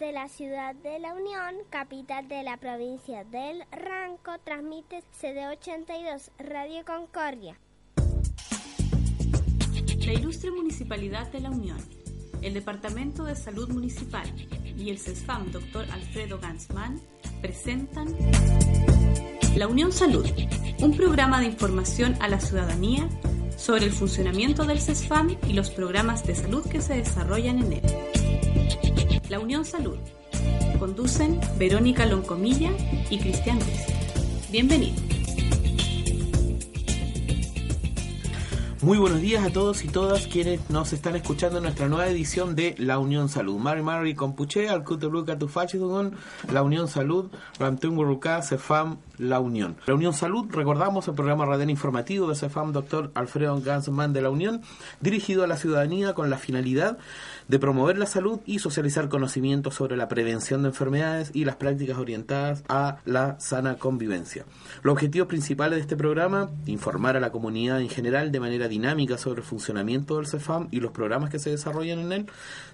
Desde la ciudad de La Unión, capital de la provincia del Ranco, transmite CD82 Radio Concordia. La ilustre Municipalidad de La Unión, el Departamento de Salud Municipal y el CESFAM Dr. Alfredo Gansman presentan La Unión Salud, un programa de información a la ciudadanía sobre el funcionamiento del CESFAM y los programas de salud que se desarrollan en él. La Unión Salud. Conducen Verónica Loncomilla y Cristian Ruiz. Bienvenidos. Muy buenos días a todos y todas quienes nos están escuchando en nuestra nueva edición de La Unión Salud. Mari Mari Compuche, Alcutebluca Tufachidugun, La Unión Salud, Ramtunguruca, Cefam, La Unión. La Unión Salud, recordamos el programa radial informativo de Cefam Dr. Alfredo Gansman de La Unión, dirigido a la ciudadanía con la finalidad de promover la salud y socializar conocimientos sobre la prevención de enfermedades y las prácticas orientadas a la sana convivencia. Los objetivos principales de este programa, informar a la comunidad en general de manera dinámica sobre el funcionamiento del CEFAM y los programas que se desarrollan en él,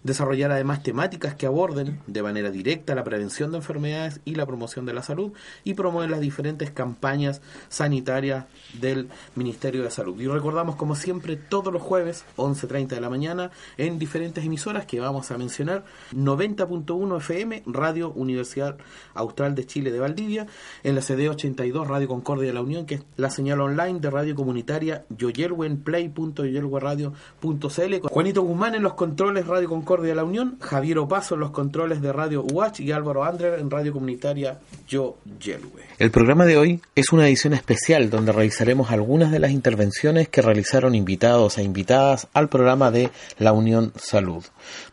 desarrollar además temáticas que aborden de manera directa la prevención de enfermedades y la promoción de la salud y promover las diferentes campañas sanitarias del Ministerio de Salud. Y recordamos como siempre todos los jueves 11.30 de la mañana en diferentes emisiones que vamos a mencionar, 90.1 FM, Radio Universidad Austral de Chile de Valdivia, en la CD 82 Radio Concordia de la Unión, que es la señal online de radio comunitaria yoyelwenplay.yoyelweradio.cl, Juanito Guzmán en los controles Radio Concordia de la Unión, Javier Opaso en los controles de Radio UH y Álvaro Andrer en radio comunitaria Yo Yelwe. El programa de hoy es una edición especial donde revisaremos algunas de las intervenciones que realizaron invitados e invitadas al programa de la Unión Salud.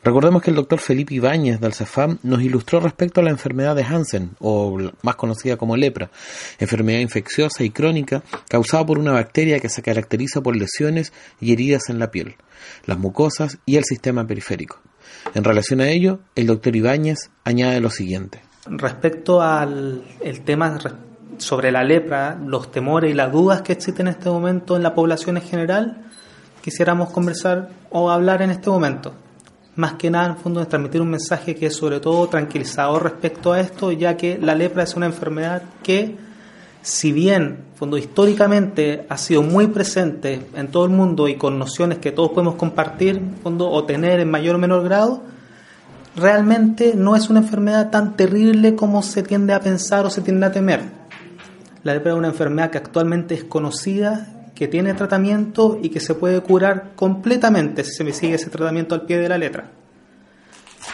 Recordemos que el doctor Felipe Ibáñez del CEFAM nos ilustró respecto a la enfermedad de Hansen, o más conocida como lepra, enfermedad infecciosa y crónica causada por una bacteria que se caracteriza por lesiones y heridas en la piel, las mucosas y el sistema periférico. En relación a ello, el doctor Ibáñez añade lo siguiente. Respecto al el tema sobre la lepra, los temores y las dudas que existen en este momento en la población en general, quisiéramos conversar o hablar en este momento. Más que nada, en el fondo, es transmitir un mensaje que es sobre todo tranquilizador respecto a esto, ya que la lepra es una enfermedad que, si bien, fondo, históricamente ha sido muy presente en todo el mundo y con nociones que todos podemos compartir, fondo, o tener en mayor o menor grado, realmente no es una enfermedad tan terrible como se tiende a pensar o se tiende a temer. La lepra es una enfermedad que actualmente es conocida, que tiene tratamiento y que se puede curar completamente si se sigue ese tratamiento al pie de la letra.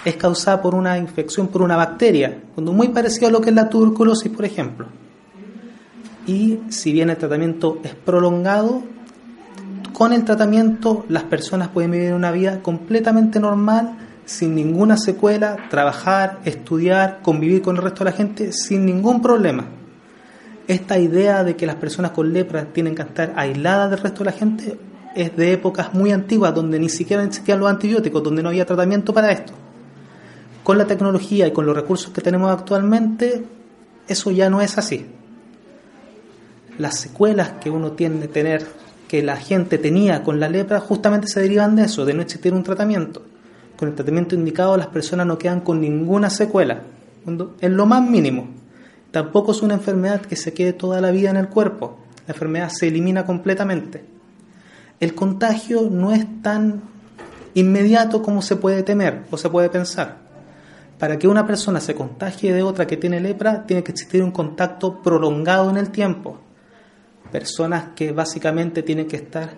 Es causada por una infección por una bacteria, muy parecido a lo que es la tuberculosis, por ejemplo. Y si bien el tratamiento es prolongado, con el tratamiento las personas pueden vivir una vida completamente normal sin ninguna secuela, trabajar, estudiar, convivir con el resto de la gente sin ningún problema. Esta idea de que las personas con lepra tienen que estar aisladas del resto de la gente es de épocas muy antiguas donde ni siquiera existían los antibióticos, donde no había tratamiento para esto. Con la tecnología y con los recursos que tenemos actualmente, eso ya no es así. Las secuelas que uno tiene que tener, que la gente tenía con la lepra, justamente se derivan de eso, de no existir un tratamiento con el tratamiento indicado las personas no quedan con ninguna secuela, en lo más mínimo. Tampoco es una enfermedad que se quede toda la vida en el cuerpo, la enfermedad se elimina completamente. El contagio no es tan inmediato como se puede temer o se puede pensar. Para que una persona se contagie de otra que tiene lepra, tiene que existir un contacto prolongado en el tiempo. Personas que básicamente tienen que estar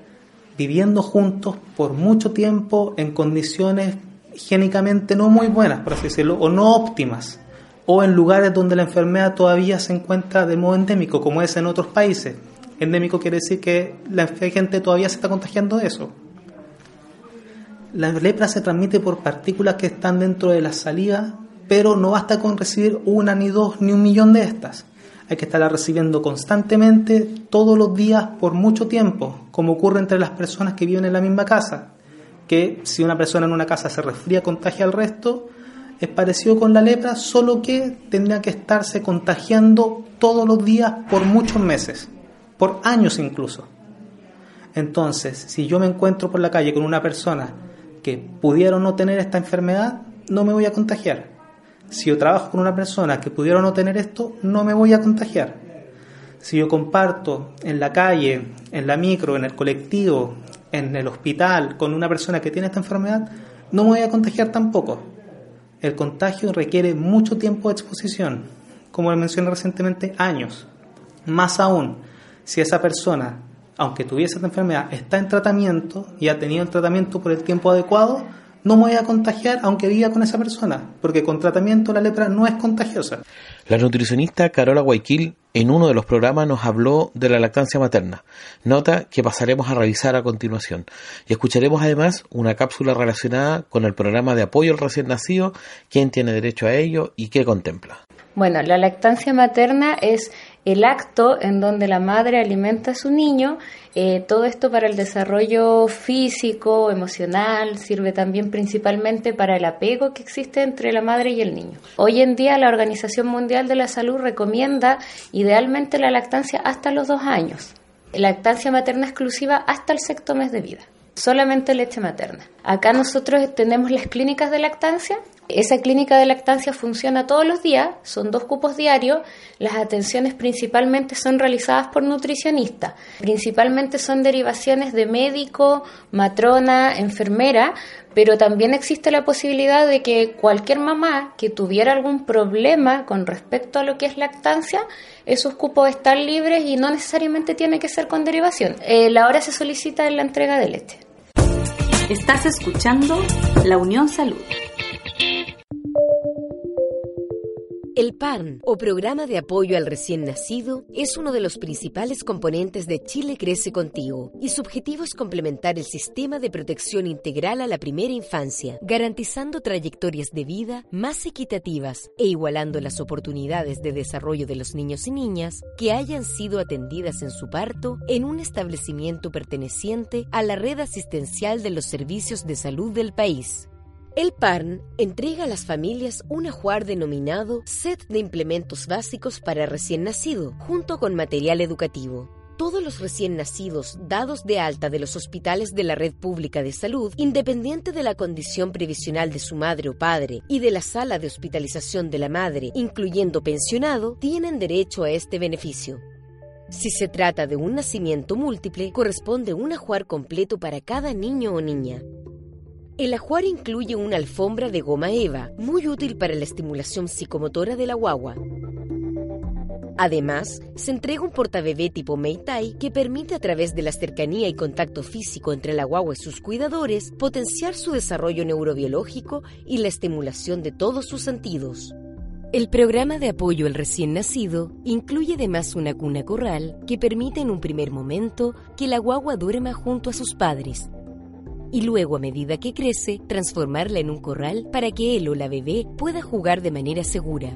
viviendo juntos por mucho tiempo en condiciones higiénicamente no muy buenas, por así decirlo, o no óptimas, o en lugares donde la enfermedad todavía se encuentra de modo endémico, como es en otros países. Endémico quiere decir que la gente todavía se está contagiando de eso. la lepra se transmite por partículas que están dentro de la saliva, pero no basta con recibir una, ni dos, ni un millón de estas. Hay que estarla recibiendo constantemente, todos los días, por mucho tiempo, como ocurre entre las personas que viven en la misma casa. Que si una persona en una casa se resfría, contagia al resto, es parecido con la lepra, solo que tendría que estarse contagiando todos los días por muchos meses, por años incluso. Entonces, si yo me encuentro por la calle con una persona que pudiera no tener esta enfermedad, no me voy a contagiar. Si yo trabajo con una persona que pudiera no tener esto, no me voy a contagiar. Si yo comparto en la calle, en la micro, en el colectivo, en el hospital con una persona que tiene esta enfermedad, no me voy a contagiar tampoco. El contagio requiere mucho tiempo de exposición, como mencioné recientemente, años. Más aún, si esa persona aunque tuviese esta enfermedad, está en tratamiento y ha tenido el tratamiento por el tiempo adecuado, no me voy a contagiar aunque viva con esa persona, porque con tratamiento la lepra no es contagiosa. La nutricionista Carola Guayquil en uno de los programas nos habló de la lactancia materna, nota que pasaremos a revisar a continuación. Y escucharemos además una cápsula relacionada con el programa de apoyo al recién nacido, quién tiene derecho a ello y qué contempla. Bueno, la lactancia materna es el acto en donde la madre alimenta a su niño, eh, todo esto para el desarrollo físico, emocional, sirve también principalmente para el apego que existe entre la madre y el niño. Hoy en día la Organización Mundial de la Salud recomienda idealmente la lactancia hasta los dos años, lactancia materna exclusiva hasta el sexto mes de vida solamente leche materna. Acá nosotros tenemos las clínicas de lactancia esa clínica de lactancia funciona todos los días, son dos cupos diarios, las atenciones principalmente son realizadas por nutricionistas, principalmente son derivaciones de médico, matrona, enfermera, pero también existe la posibilidad de que cualquier mamá que tuviera algún problema con respecto a lo que es lactancia, esos cupos están libres y no necesariamente tiene que ser con derivación. Eh, la hora se solicita en la entrega de leche. Estás escuchando La Unión Salud. El PARN, o Programa de Apoyo al Recién Nacido, es uno de los principales componentes de Chile Crece Contigo y su objetivo es complementar el sistema de protección integral a la primera infancia, garantizando trayectorias de vida más equitativas e igualando las oportunidades de desarrollo de los niños y niñas que hayan sido atendidas en su parto en un establecimiento perteneciente a la red asistencial de los servicios de salud del país. El PARN entrega a las familias un ajuar denominado Set de Implementos Básicos para Recién Nacido, junto con material educativo. Todos los recién nacidos dados de alta de los hospitales de la red pública de salud, independiente de la condición previsional de su madre o padre y de la sala de hospitalización de la madre, incluyendo pensionado, tienen derecho a este beneficio. Si se trata de un nacimiento múltiple, corresponde un ajuar completo para cada niño o niña. El ajuar incluye una alfombra de goma eva, muy útil para la estimulación psicomotora de la guagua. Además, se entrega un portabebé tipo Meitai que permite a través de la cercanía y contacto físico entre la guagua y sus cuidadores potenciar su desarrollo neurobiológico y la estimulación de todos sus sentidos. El programa de apoyo al recién nacido incluye además una cuna corral que permite en un primer momento que la guagua duerma junto a sus padres y luego a medida que crece transformarla en un corral para que él o la bebé pueda jugar de manera segura.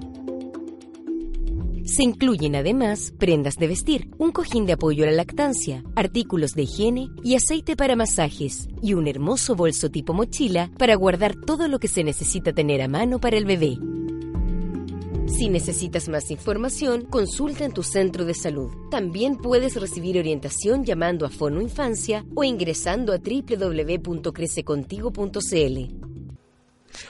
Se incluyen además prendas de vestir, un cojín de apoyo a la lactancia, artículos de higiene y aceite para masajes y un hermoso bolso tipo mochila para guardar todo lo que se necesita tener a mano para el bebé. Si necesitas más información, consulta en tu centro de salud. También puedes recibir orientación llamando a Fono Infancia o ingresando a www.crececontigo.cl.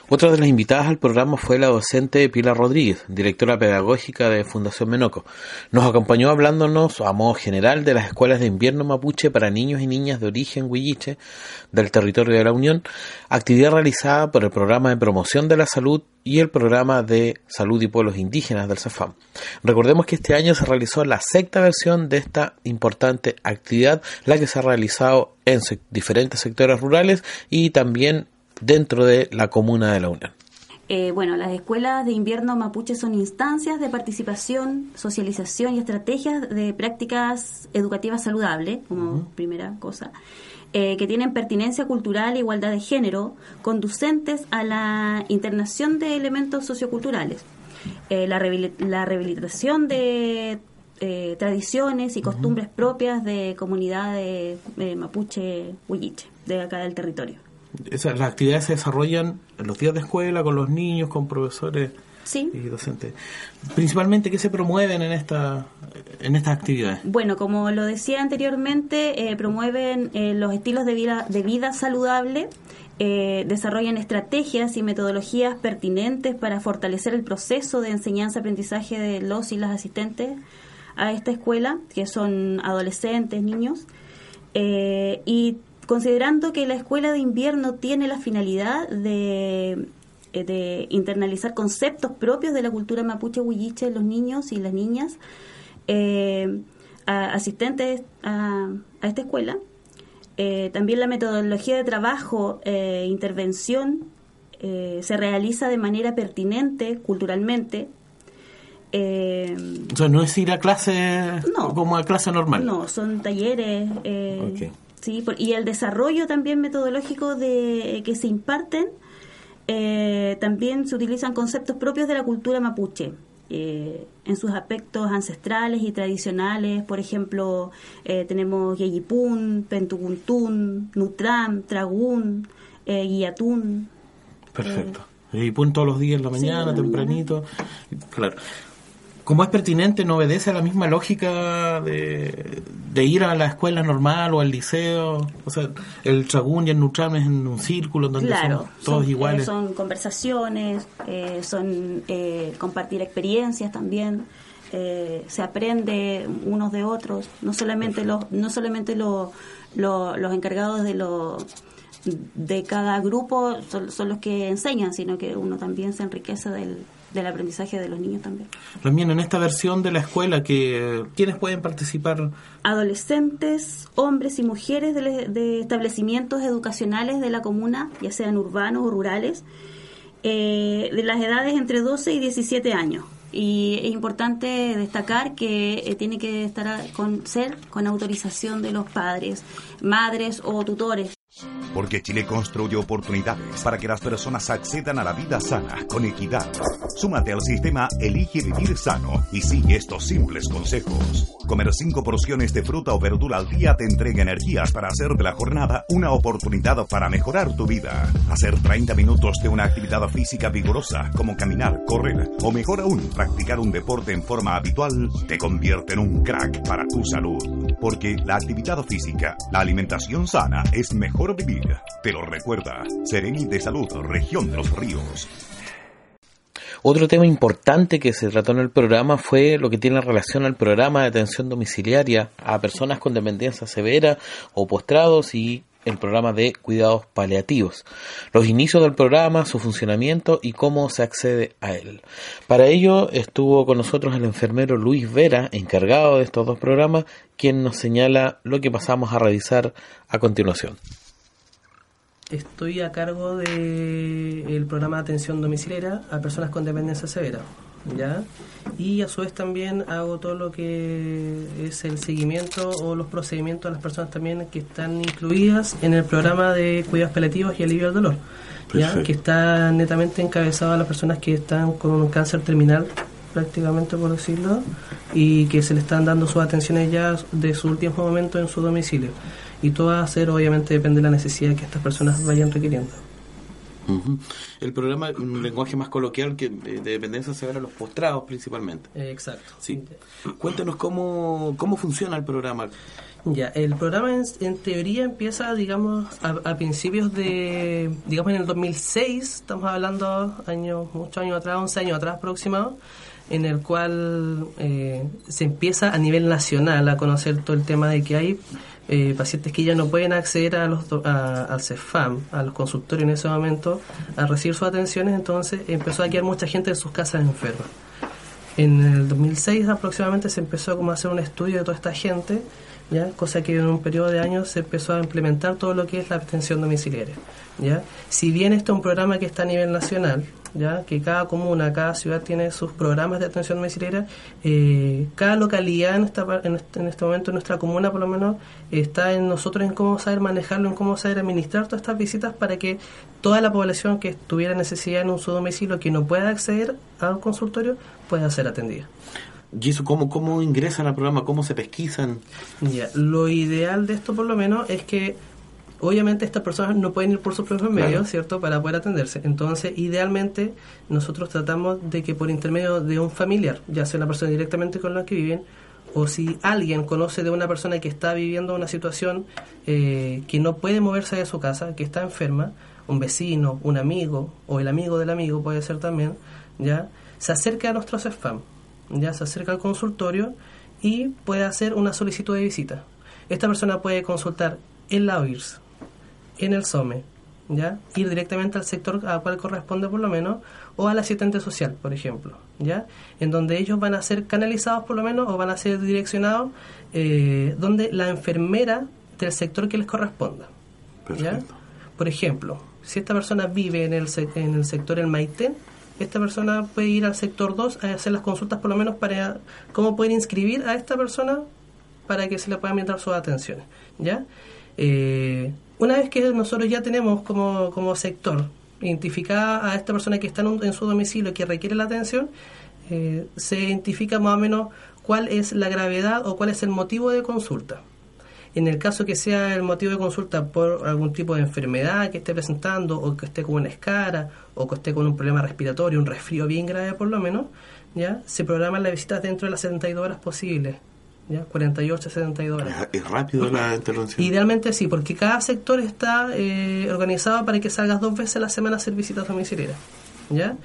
Otra de las invitadas al programa fue la docente Pilar Rodríguez, directora pedagógica de Fundación Menoco. Nos acompañó hablándonos a modo general de las escuelas de invierno mapuche para niños y niñas de origen huilliche del territorio de la Unión, actividad realizada por el Programa de Promoción de la Salud y el Programa de Salud y Pueblos Indígenas del CEFAM. Recordemos que este año se realizó la sexta versión de esta importante actividad, la que se ha realizado en diferentes sectores rurales y también dentro de la comuna de la Unión. Eh, bueno, las escuelas de invierno mapuche son instancias de participación, socialización y estrategias de prácticas educativas saludables, como primera cosa. eh, que tienen pertinencia cultural e igualdad de género, conducentes a la internación de elementos socioculturales, eh, la, rehabilitación de eh, tradiciones y costumbres propias de comunidades mapuche huilliche de acá del territorio. Esas, las actividades se desarrollan en los días de escuela, con los niños, con profesores sí. y docentes. Principalmente, ¿qué se promueven en, esta, en estas actividades? Bueno, como lo decía anteriormente, eh, promueven eh, los estilos de vida, de vida saludable, eh, desarrollan estrategias y metodologías pertinentes para fortalecer el proceso de enseñanza-aprendizaje de los y las asistentes a esta escuela, que son adolescentes, niños, y considerando que la escuela de invierno tiene la finalidad de eh, de internalizar conceptos propios de la cultura mapuche huilliche en los niños y las niñas eh, asistentes a, esta escuela. Eh, también la metodología de trabajo e intervención se realiza de manera pertinente culturalmente. o sea, no es ir a clase como a clase normal. No, son talleres. Sí, y el desarrollo también metodológico de que se imparten eh, también se utilizan conceptos propios de la cultura mapuche. Eh, en sus aspectos ancestrales y tradicionales, por ejemplo, eh, tenemos Yeyipún, Pentuguntún, Nutram, Tragún, Guiatún. Perfecto. Yeyipún todos los días en la mañana, tempranito. Claro como es pertinente, no obedece a la misma lógica de, ir a la escuela normal o al liceo. O sea, el Chagún y el Nutram es en un círculo donde son todos eh, iguales. son conversaciones, eh, son eh, compartir experiencias también. se aprende unos de otros, no solamente los, no solamente los encargados de los de cada grupo son, son, los que enseñan, sino que uno también se enriquece del, del aprendizaje de los niños también. También en esta versión de la escuela, que ¿quiénes pueden participar? Adolescentes, hombres y mujeres de, establecimientos educacionales de la comuna, ya sean urbanos o rurales, eh, de las edades entre 12 y 17 años. Y es importante destacar que eh, tiene que estar con ser con autorización de los padres, madres o tutores porque Chile construye oportunidades para que las personas accedan a la vida sana, con equidad. Súmate al sistema Elige Vivir Sano y sigue estos simples consejos. Comer cinco porciones de fruta o verdura al día te entrega energías para hacer de la jornada una oportunidad para mejorar tu vida. Hacer 30 minutos de una actividad física vigorosa, como caminar, correr, o mejor aún, practicar un deporte en forma habitual, te convierte en un crack para tu salud. Porque la actividad física, la alimentación sana es mejor vivir te lo recuerda. Sereni de Salud, Región de los Ríos. Otro tema importante que se trató en el programa fue lo que tiene relación al programa de atención domiciliaria a personas con dependencia severa o postrados y el programa de cuidados paliativos, los inicios del programa, su funcionamiento y cómo se accede a él. Para ello estuvo con nosotros el enfermero Luis Vera, encargado de estos dos programas, quien nos señala lo que pasamos a revisar a continuación estoy a cargo del programa de atención domiciliaria a personas con dependencia severa. ¿Ya? Y a su vez también hago todo lo que es el seguimiento o los procedimientos a las personas también que están incluidas en el programa de cuidados paliativos y alivio del dolor, ¿ya? que está netamente encabezado a las personas que están con un cáncer terminal prácticamente por decirlo y que se le están dando sus atenciones ya de su último momento en su domicilio y todo va a ser obviamente depende de la necesidad que estas personas vayan requiriendo. El programa, un lenguaje más coloquial que de dependencia se ve a los postrados principalmente. exacto. Sí. Cuéntanos cómo, cómo funciona el programa. Ya, el programa en, teoría empieza, digamos, a, principios de, digamos, en el 2006, estamos hablando años, muchos años atrás, 11 años atrás aproximado, en el cual eh, se empieza a nivel nacional a conocer todo el tema de que hay eh, pacientes que ya no pueden acceder a los al CEFAM, a los consultorios en ese momento, a recibir sus atenciones, entonces empezó a quedar mucha gente en sus casas enferma. En el 2006 aproximadamente se empezó a hacer un estudio de toda esta gente, ¿ya? cosa que en un periodo de años se empezó a implementar todo lo que es la atención domiciliaria. ¿ya? Si bien este es un programa que está a nivel nacional, ya que cada comuna, cada ciudad tiene sus programas de atención domiciliaria. Eh, cada localidad en, esta, en, este, en este momento, en nuestra comuna por lo menos, está en nosotros en cómo saber manejarlo, en cómo saber administrar todas estas visitas para que toda la población que tuviera necesidad en un su domicilio, que no pueda acceder al consultorio, pueda ser atendida. ¿Y eso cómo, cómo ingresan al programa? ¿Cómo se pesquisan? Ya, lo ideal de esto por lo menos es que obviamente estas personas no pueden ir por sus propios medios, ¿cierto?, para poder atenderse. Entonces, idealmente, nosotros tratamos de que por intermedio de un familiar, ya sea una persona directamente con la que viven, o si alguien conoce de una persona que está viviendo una situación eh, que no puede moverse de su casa, que está enferma, un vecino, un amigo, o el amigo del amigo puede ser también, ya, se acerca a nuestros spam ya se acerca al consultorio y puede hacer una solicitud de visita. Esta persona puede consultar en la OIRS, en el SOME, ¿ya? ir directamente al sector al cual corresponde por lo menos, o al asistente social, por ejemplo, ¿ya? en donde ellos van a ser canalizados por lo menos o van a ser direccionados eh, donde la enfermera del sector que les corresponda. ¿ya? Por ejemplo, si esta persona vive en el, en el sector El Maitén, esta persona puede ir al sector 2 a hacer las consultas por lo menos para cómo poder inscribir a esta persona para que se le pueda brindar sus atenciones. ¿ya? Eh, una vez que nosotros ya tenemos como, como sector identificada a esta persona que está en, su domicilio y que requiere la atención, eh, se identifica más o menos cuál es la gravedad o cuál es el motivo de consulta. En el caso que sea el motivo de consulta por algún tipo de enfermedad que esté presentando o que esté con una escara o que esté con un problema respiratorio, un resfrío bien grave por lo menos, ya se programan las visitas dentro de las 72 horas posibles. ¿Ya? 48 72 horas. Es rápido la intervención. Idealmente sí, porque cada sector está eh, organizado para que salgas dos veces a la semana a hacer visitas domiciliarias. ¿ya?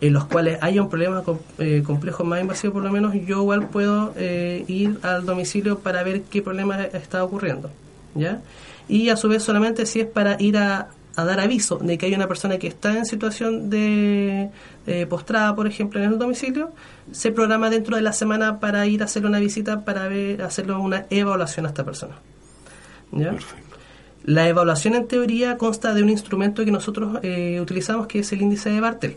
en los cuales haya un problema eh, complejo más invasivo por lo menos, yo igual puedo eh, ir al domicilio para ver qué problema está ocurriendo. ¿ya? Y a su vez solamente si es para ir a, dar aviso de que hay una persona que está en situación de postrada, por ejemplo, en el domicilio, se programa dentro de la semana para ir a hacerle una visita para ver, hacerle una evaluación a esta persona. ¿ya? La evaluación en teoría consta de un instrumento que nosotros eh, utilizamos que es el índice de Bartel.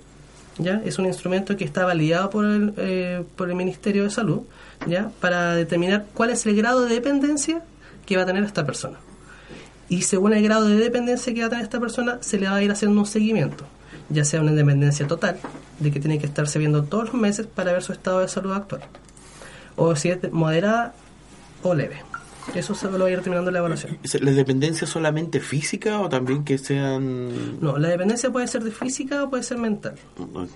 ¿ya? Es un instrumento que está validado por el, eh, por el Ministerio de Salud ¿ya? para determinar cuál es el grado de dependencia que va a tener esta persona. Y según el grado de dependencia que va a tener esta persona, se le va a ir haciendo un seguimiento, ya sea una dependencia total, de que tiene que estarse viendo todos los meses para ver su estado de salud actual, o si es moderada o leve. Eso se lo va a ir terminando la evaluación. ¿La dependencia solamente física o también que sean...? No, la dependencia puede ser de física o puede ser mental.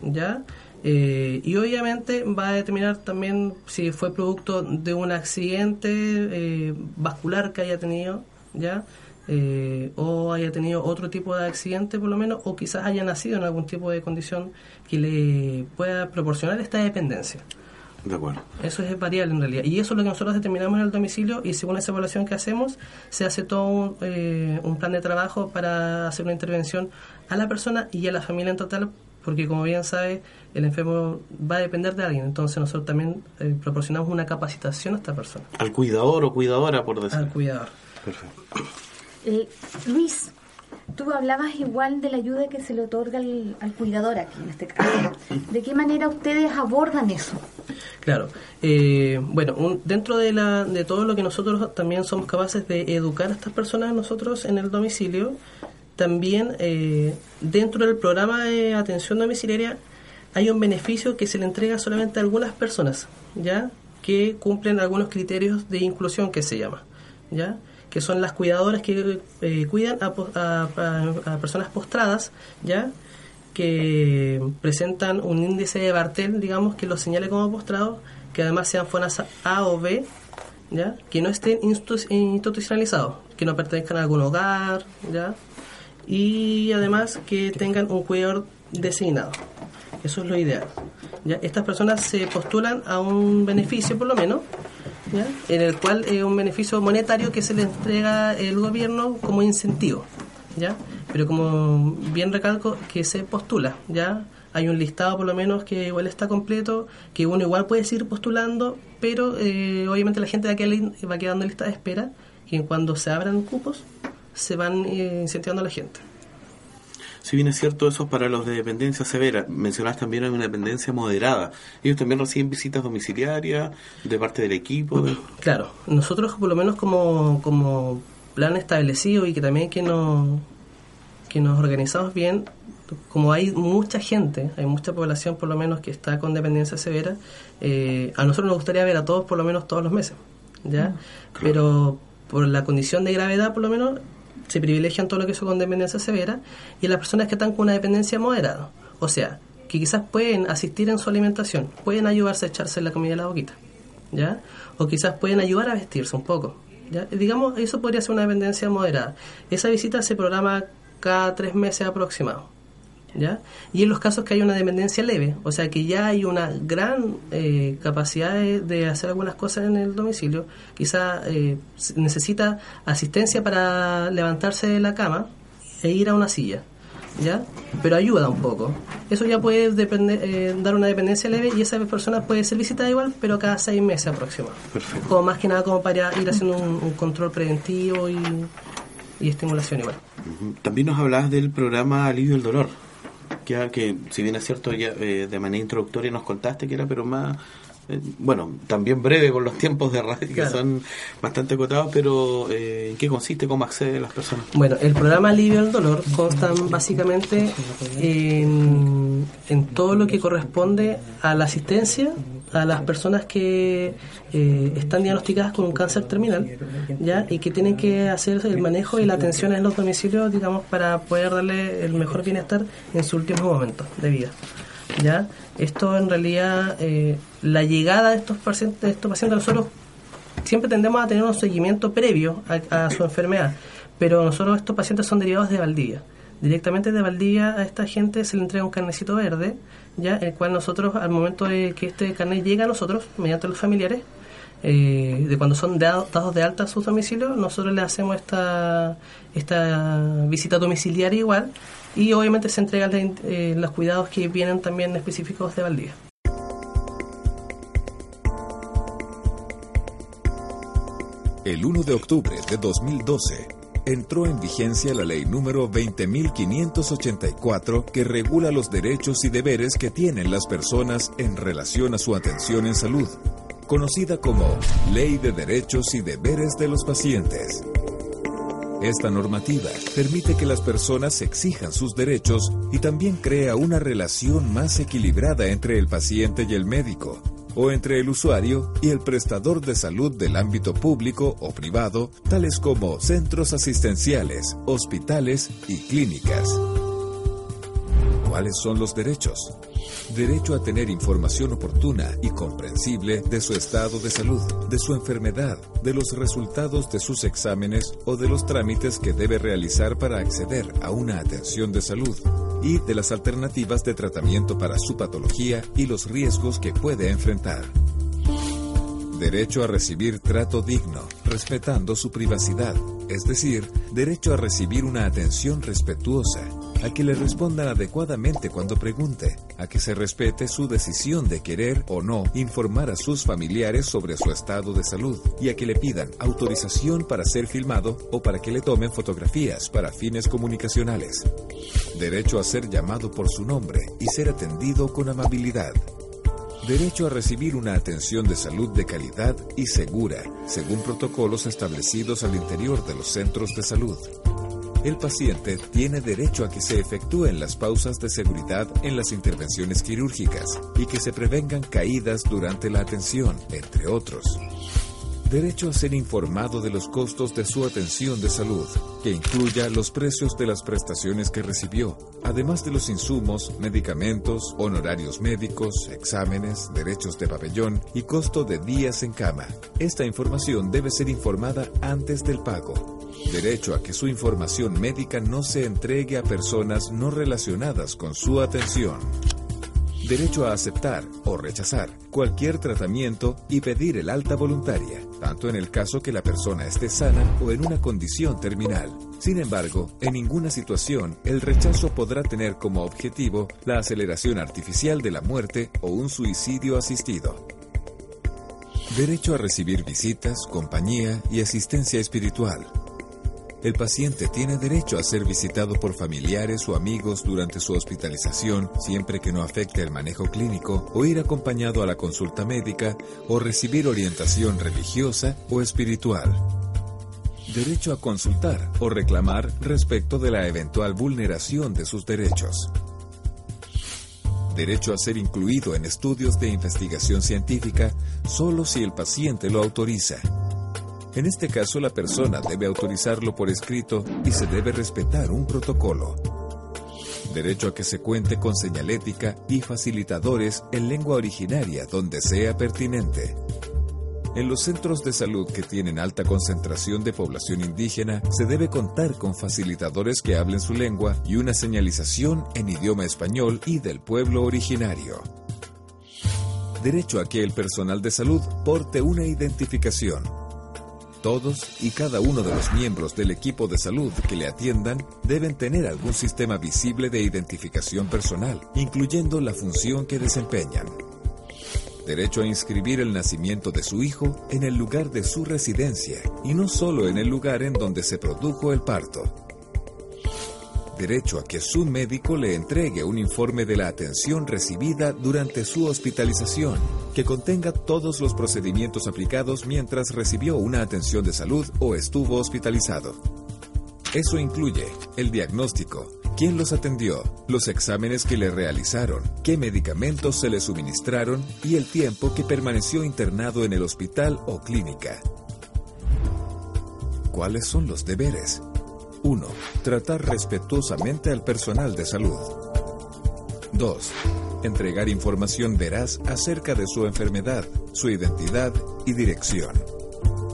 ¿Ya? Eh, y obviamente va a determinar también si fue producto de un accidente eh, vascular que haya tenido, ¿ya? Eh, o haya tenido otro tipo de accidente por lo menos, o quizás haya nacido en algún tipo de condición que le pueda proporcionar esta dependencia. De acuerdo. Eso es variable en realidad. Y eso es lo que nosotros determinamos en el domicilio y según esa evaluación que hacemos, se hace todo un, eh, un plan de trabajo para hacer una intervención a la persona y a la familia en total, porque como bien sabe, el enfermo va a depender de alguien. Entonces nosotros también eh, proporcionamos una capacitación a esta persona. Al cuidador o cuidadora, por decir. Al cuidador. Perfecto. Eh, Luis, tú hablabas igual de la ayuda que se le otorga al, cuidador aquí, en este caso. ¿De qué manera ustedes abordan eso? Claro. Eh, bueno, dentro de, la, de todo lo que nosotros también somos capaces de educar a estas personas nosotros en el domicilio, también eh, dentro del programa de atención domiciliaria hay un beneficio que se le entrega solamente a algunas personas, ¿ya? Que cumplen algunos criterios de inclusión que se llama, ¿ya? Que son las cuidadoras que eh, cuidan a, personas postradas, ¿ya? que presentan un índice de Bartel, digamos, que los señale como postrados, que además sean FONAS A o B, ¿ya? que no estén institucionalizados, que no pertenezcan a algún hogar, ¿ya? y además que tengan un cuidador designado. Eso es lo ideal. ¿ya? Estas personas se postulan a un beneficio, por lo menos, en el cual es un beneficio monetario que se le entrega el gobierno como incentivo, ¿ya? Pero como bien recalco, que se postula, ¿ya? Hay un listado por lo menos que igual está completo, que uno igual puede seguir postulando, pero eh, obviamente la gente va quedando en lista de espera y cuando se abran cupos se van eh, incentivando a la gente. Si bien es cierto, eso es para los de dependencia severa. Mencionás también hay una dependencia moderada. Ellos también reciben visitas domiciliarias de parte del equipo. Claro, nosotros por lo menos como, como plan establecido y que también que nos, que nos organizamos bien, como hay mucha gente, hay mucha población por lo menos que está con dependencia severa, eh, a nosotros nos gustaría ver a todos por lo menos todos los meses, ¿ya? Mm. Pero por la condición de gravedad por lo menos se privilegian todo lo que son con dependencia severa y las personas que están con una dependencia moderada, o sea, que quizás pueden asistir en su alimentación, pueden ayudarse a echarse la comida en la boquita, ¿ya? O quizás pueden ayudar a vestirse un poco, ¿ya? Digamos, eso podría ser una dependencia moderada. Esa visita se programa cada tres meses aproximado. ¿Ya? Y en los casos que hay una dependencia leve, o sea que ya hay una gran eh, capacidad de, hacer algunas cosas en el domicilio, quizá eh, necesita asistencia para levantarse de la cama e ir a una silla, ¿ya? Pero ayuda un poco. Eso ya puede depender, eh, dar una dependencia leve y esa persona puede ser visitada igual, pero cada seis meses aproximadamente. Perfecto. Como más que nada como para ir haciendo un control preventivo y y estimulación igual. También nos hablabas del programa Alivio del Dolor, que, si bien es cierto, ya eh, de manera introductoria nos contaste que era, pero más bueno, también breve con los tiempos de radio que son bastante acotados, pero eh, ¿en qué consiste? ¿Cómo acceden las personas? Bueno, el programa Alivio al Dolor consta básicamente en, en todo lo que corresponde a la asistencia a las personas que eh, están diagnosticadas con un cáncer terminal ya y que tienen que hacer el manejo y la atención en los domicilios digamos para poder darle el mejor bienestar en su último momento de vida ya esto en realidad eh, la llegada de estos pacientes, de estos pacientes nosotros siempre tendemos a tener un seguimiento previo a, su enfermedad, pero nosotros estos pacientes son derivados de Valdivia. Directamente de Valdivia a esta gente se le entrega un carnecito verde, ya el cual nosotros al momento de que este carnet llega a nosotros, mediante los familiares, eh, de cuando son dados de alta a sus domicilios, nosotros le hacemos esta, esta visita domiciliaria igual y obviamente se entregan eh, los cuidados que vienen también específicos de Valdivia. El 1 de octubre de 2012 entró en vigencia la ley número 20.584 que regula los derechos y deberes que tienen las personas en relación a su atención en salud, conocida como Ley de Derechos y Deberes de los Pacientes. Esta normativa permite que las personas exijan sus derechos y también crea una relación más equilibrada entre el paciente y el médico o entre el usuario y el prestador de salud del ámbito público o privado, tales como centros asistenciales, hospitales y clínicas. ¿Cuáles son los derechos? Derecho a tener información oportuna y comprensible de su estado de salud, de su enfermedad, de los resultados de sus exámenes o de los trámites que debe realizar para acceder a una atención de salud y de las alternativas de tratamiento para su patología y los riesgos que puede enfrentar. Derecho a recibir trato digno, respetando su privacidad, es decir, derecho a recibir una atención respetuosa, a que le respondan adecuadamente cuando pregunte, a que se respete su decisión de querer o no informar a sus familiares sobre su estado de salud y a que le pidan autorización para ser filmado o para que le tomen fotografías para fines comunicacionales. Derecho a ser llamado por su nombre y ser atendido con amabilidad. Derecho a recibir una atención de salud de calidad y segura, según protocolos establecidos al interior de los centros de salud. El paciente tiene derecho a que se efectúen las pausas de seguridad en las intervenciones quirúrgicas y que se prevengan caídas durante la atención, entre otros derecho a ser informado de los costos de su atención de salud, que incluya los precios de las prestaciones que recibió, además de los insumos, medicamentos, honorarios médicos, exámenes, derechos de pabellón y costo de días en cama. Esta información debe ser informada antes del pago. Derecho a que su información médica no se entregue a personas no relacionadas con su atención derecho a aceptar o rechazar cualquier tratamiento y pedir el alta voluntaria, tanto en el caso que la persona esté sana o en una condición terminal. Sin embargo, en ninguna situación el rechazo podrá tener como objetivo la aceleración artificial de la muerte o un suicidio asistido. Derecho a recibir visitas, compañía y asistencia espiritual El paciente tiene derecho a ser visitado por familiares o amigos durante su hospitalización siempre que no afecte el manejo clínico o ir acompañado a la consulta médica o recibir orientación religiosa o espiritual. Derecho a consultar o reclamar respecto de la eventual vulneración de sus derechos. Derecho a ser incluido en estudios de investigación científica solo si el paciente lo autoriza en este caso, la persona debe autorizarlo por escrito y se debe respetar un protocolo. Derecho a que se cuente con señalética y facilitadores en lengua originaria donde sea pertinente. En los centros de salud que tienen alta concentración de población indígena, se debe contar con facilitadores que hablen su lengua y una señalización en idioma español y del pueblo originario. Derecho a que el personal de salud porte una identificación todos y cada uno de los miembros del equipo de salud que le atiendan deben tener algún sistema visible de identificación personal, incluyendo la función que desempeñan. Derecho a inscribir el nacimiento de su hijo en el lugar de su residencia y no solo en el lugar en donde se produjo el parto derecho a que su médico le entregue un informe de la atención recibida durante su hospitalización, que contenga todos los procedimientos aplicados mientras recibió una atención de salud o estuvo hospitalizado. Eso incluye el diagnóstico, quién los atendió, los exámenes que le realizaron, qué medicamentos se le suministraron y el tiempo que permaneció internado en el hospital o clínica. ¿Cuáles son los deberes? 1. Tratar respetuosamente al personal de salud. 2. Entregar información veraz acerca de su enfermedad, su identidad y dirección.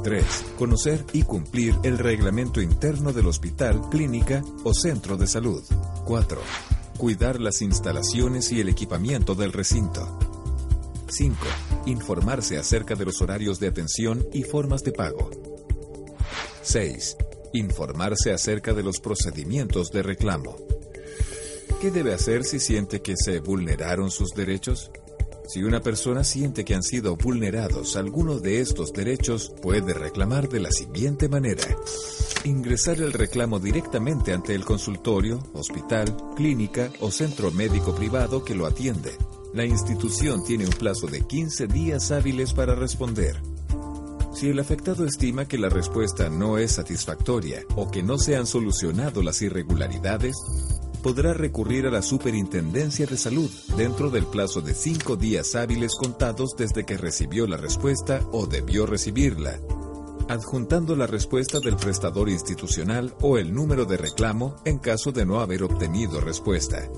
3. Conocer y cumplir el reglamento interno del hospital, clínica o centro de salud. 4. Cuidar las instalaciones y el equipamiento del recinto. 5. Informarse acerca de los horarios de atención y formas de pago. 6 informarse acerca de los procedimientos de reclamo. ¿Qué debe hacer si siente que se vulneraron sus derechos? Si una persona siente que han sido vulnerados algunos de estos derechos, puede reclamar de la siguiente manera. Ingresar el reclamo directamente ante el consultorio, hospital, clínica o centro médico privado que lo atiende. La institución tiene un plazo de 15 días hábiles para responder. Si el afectado estima que la respuesta no es satisfactoria o que no se han solucionado las irregularidades, podrá recurrir a la Superintendencia de Salud dentro del plazo de cinco días hábiles contados desde que recibió la respuesta o debió recibirla, adjuntando la respuesta del prestador institucional o el número de reclamo en caso de no haber obtenido respuesta.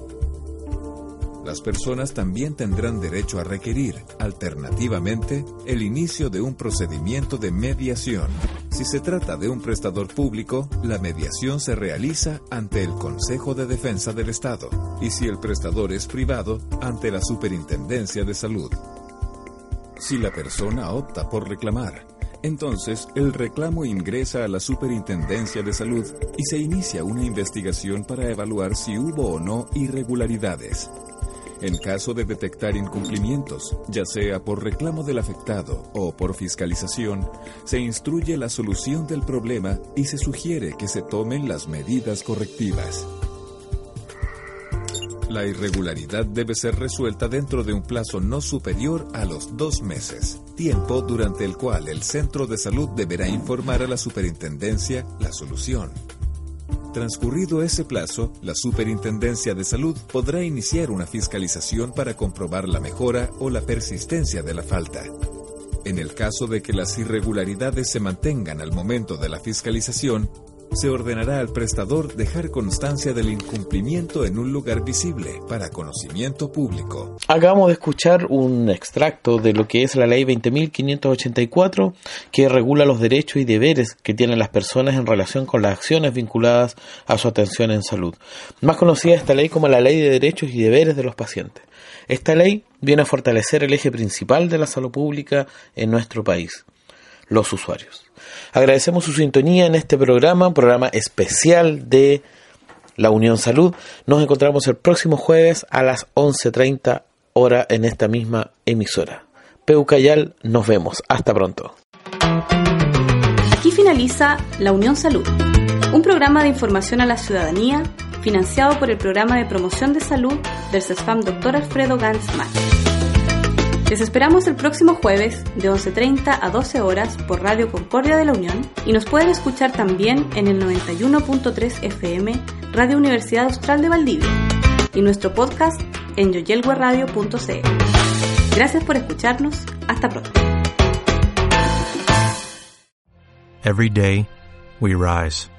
Las personas también tendrán derecho a requerir, alternativamente, el inicio de un procedimiento de mediación. Si se trata de un prestador público, la mediación se realiza ante el Consejo de Defensa del Estado y si el prestador es privado, ante la Superintendencia de Salud. Si la persona opta por reclamar, entonces el reclamo ingresa a la Superintendencia de Salud y se inicia una investigación para evaluar si hubo o no irregularidades. En caso de detectar incumplimientos, ya sea por reclamo del afectado o por fiscalización, se instruye la solución del problema y se sugiere que se tomen las medidas correctivas. La irregularidad debe ser resuelta dentro de un plazo no superior a los dos meses, tiempo durante el cual el centro de salud deberá informar a la superintendencia la solución. Transcurrido ese plazo, la Superintendencia de Salud podrá iniciar una fiscalización para comprobar la mejora o la persistencia de la falta. En el caso de que las irregularidades se mantengan al momento de la fiscalización, se ordenará al prestador dejar constancia del incumplimiento en un lugar visible para conocimiento público. Acabamos de escuchar un extracto de lo que es la ley 20.584 que regula los derechos y deberes que tienen las personas en relación con las acciones vinculadas a su atención en salud. Más conocida esta ley como la ley de derechos y deberes de los pacientes. Esta ley viene a fortalecer el eje principal de la salud pública en nuestro país, los usuarios. Agradecemos su sintonía en este programa, un programa especial de la Unión Salud. Nos encontramos el próximo jueves a las 11.30 hora en esta misma emisora. Peucayal, nos vemos. Hasta pronto. Aquí finaliza la Unión Salud un programa de información a la ciudadanía financiado por el Programa de Promoción de Salud del CESFAM Dr. Alfredo Gantz Les esperamos el próximo jueves de 11.30 a 12 horas por Radio Concordia de la Unión y nos pueden escuchar también en el 91.3 FM Radio Universidad Austral de Valdivia y nuestro podcast en yoyelgueradio.cl. Gracias por escucharnos. Hasta pronto. Every day we rise,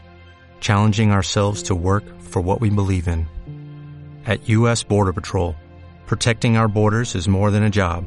challenging ourselves to work for what we believe in. At U.S. Border Patrol, protecting our borders is more than a job,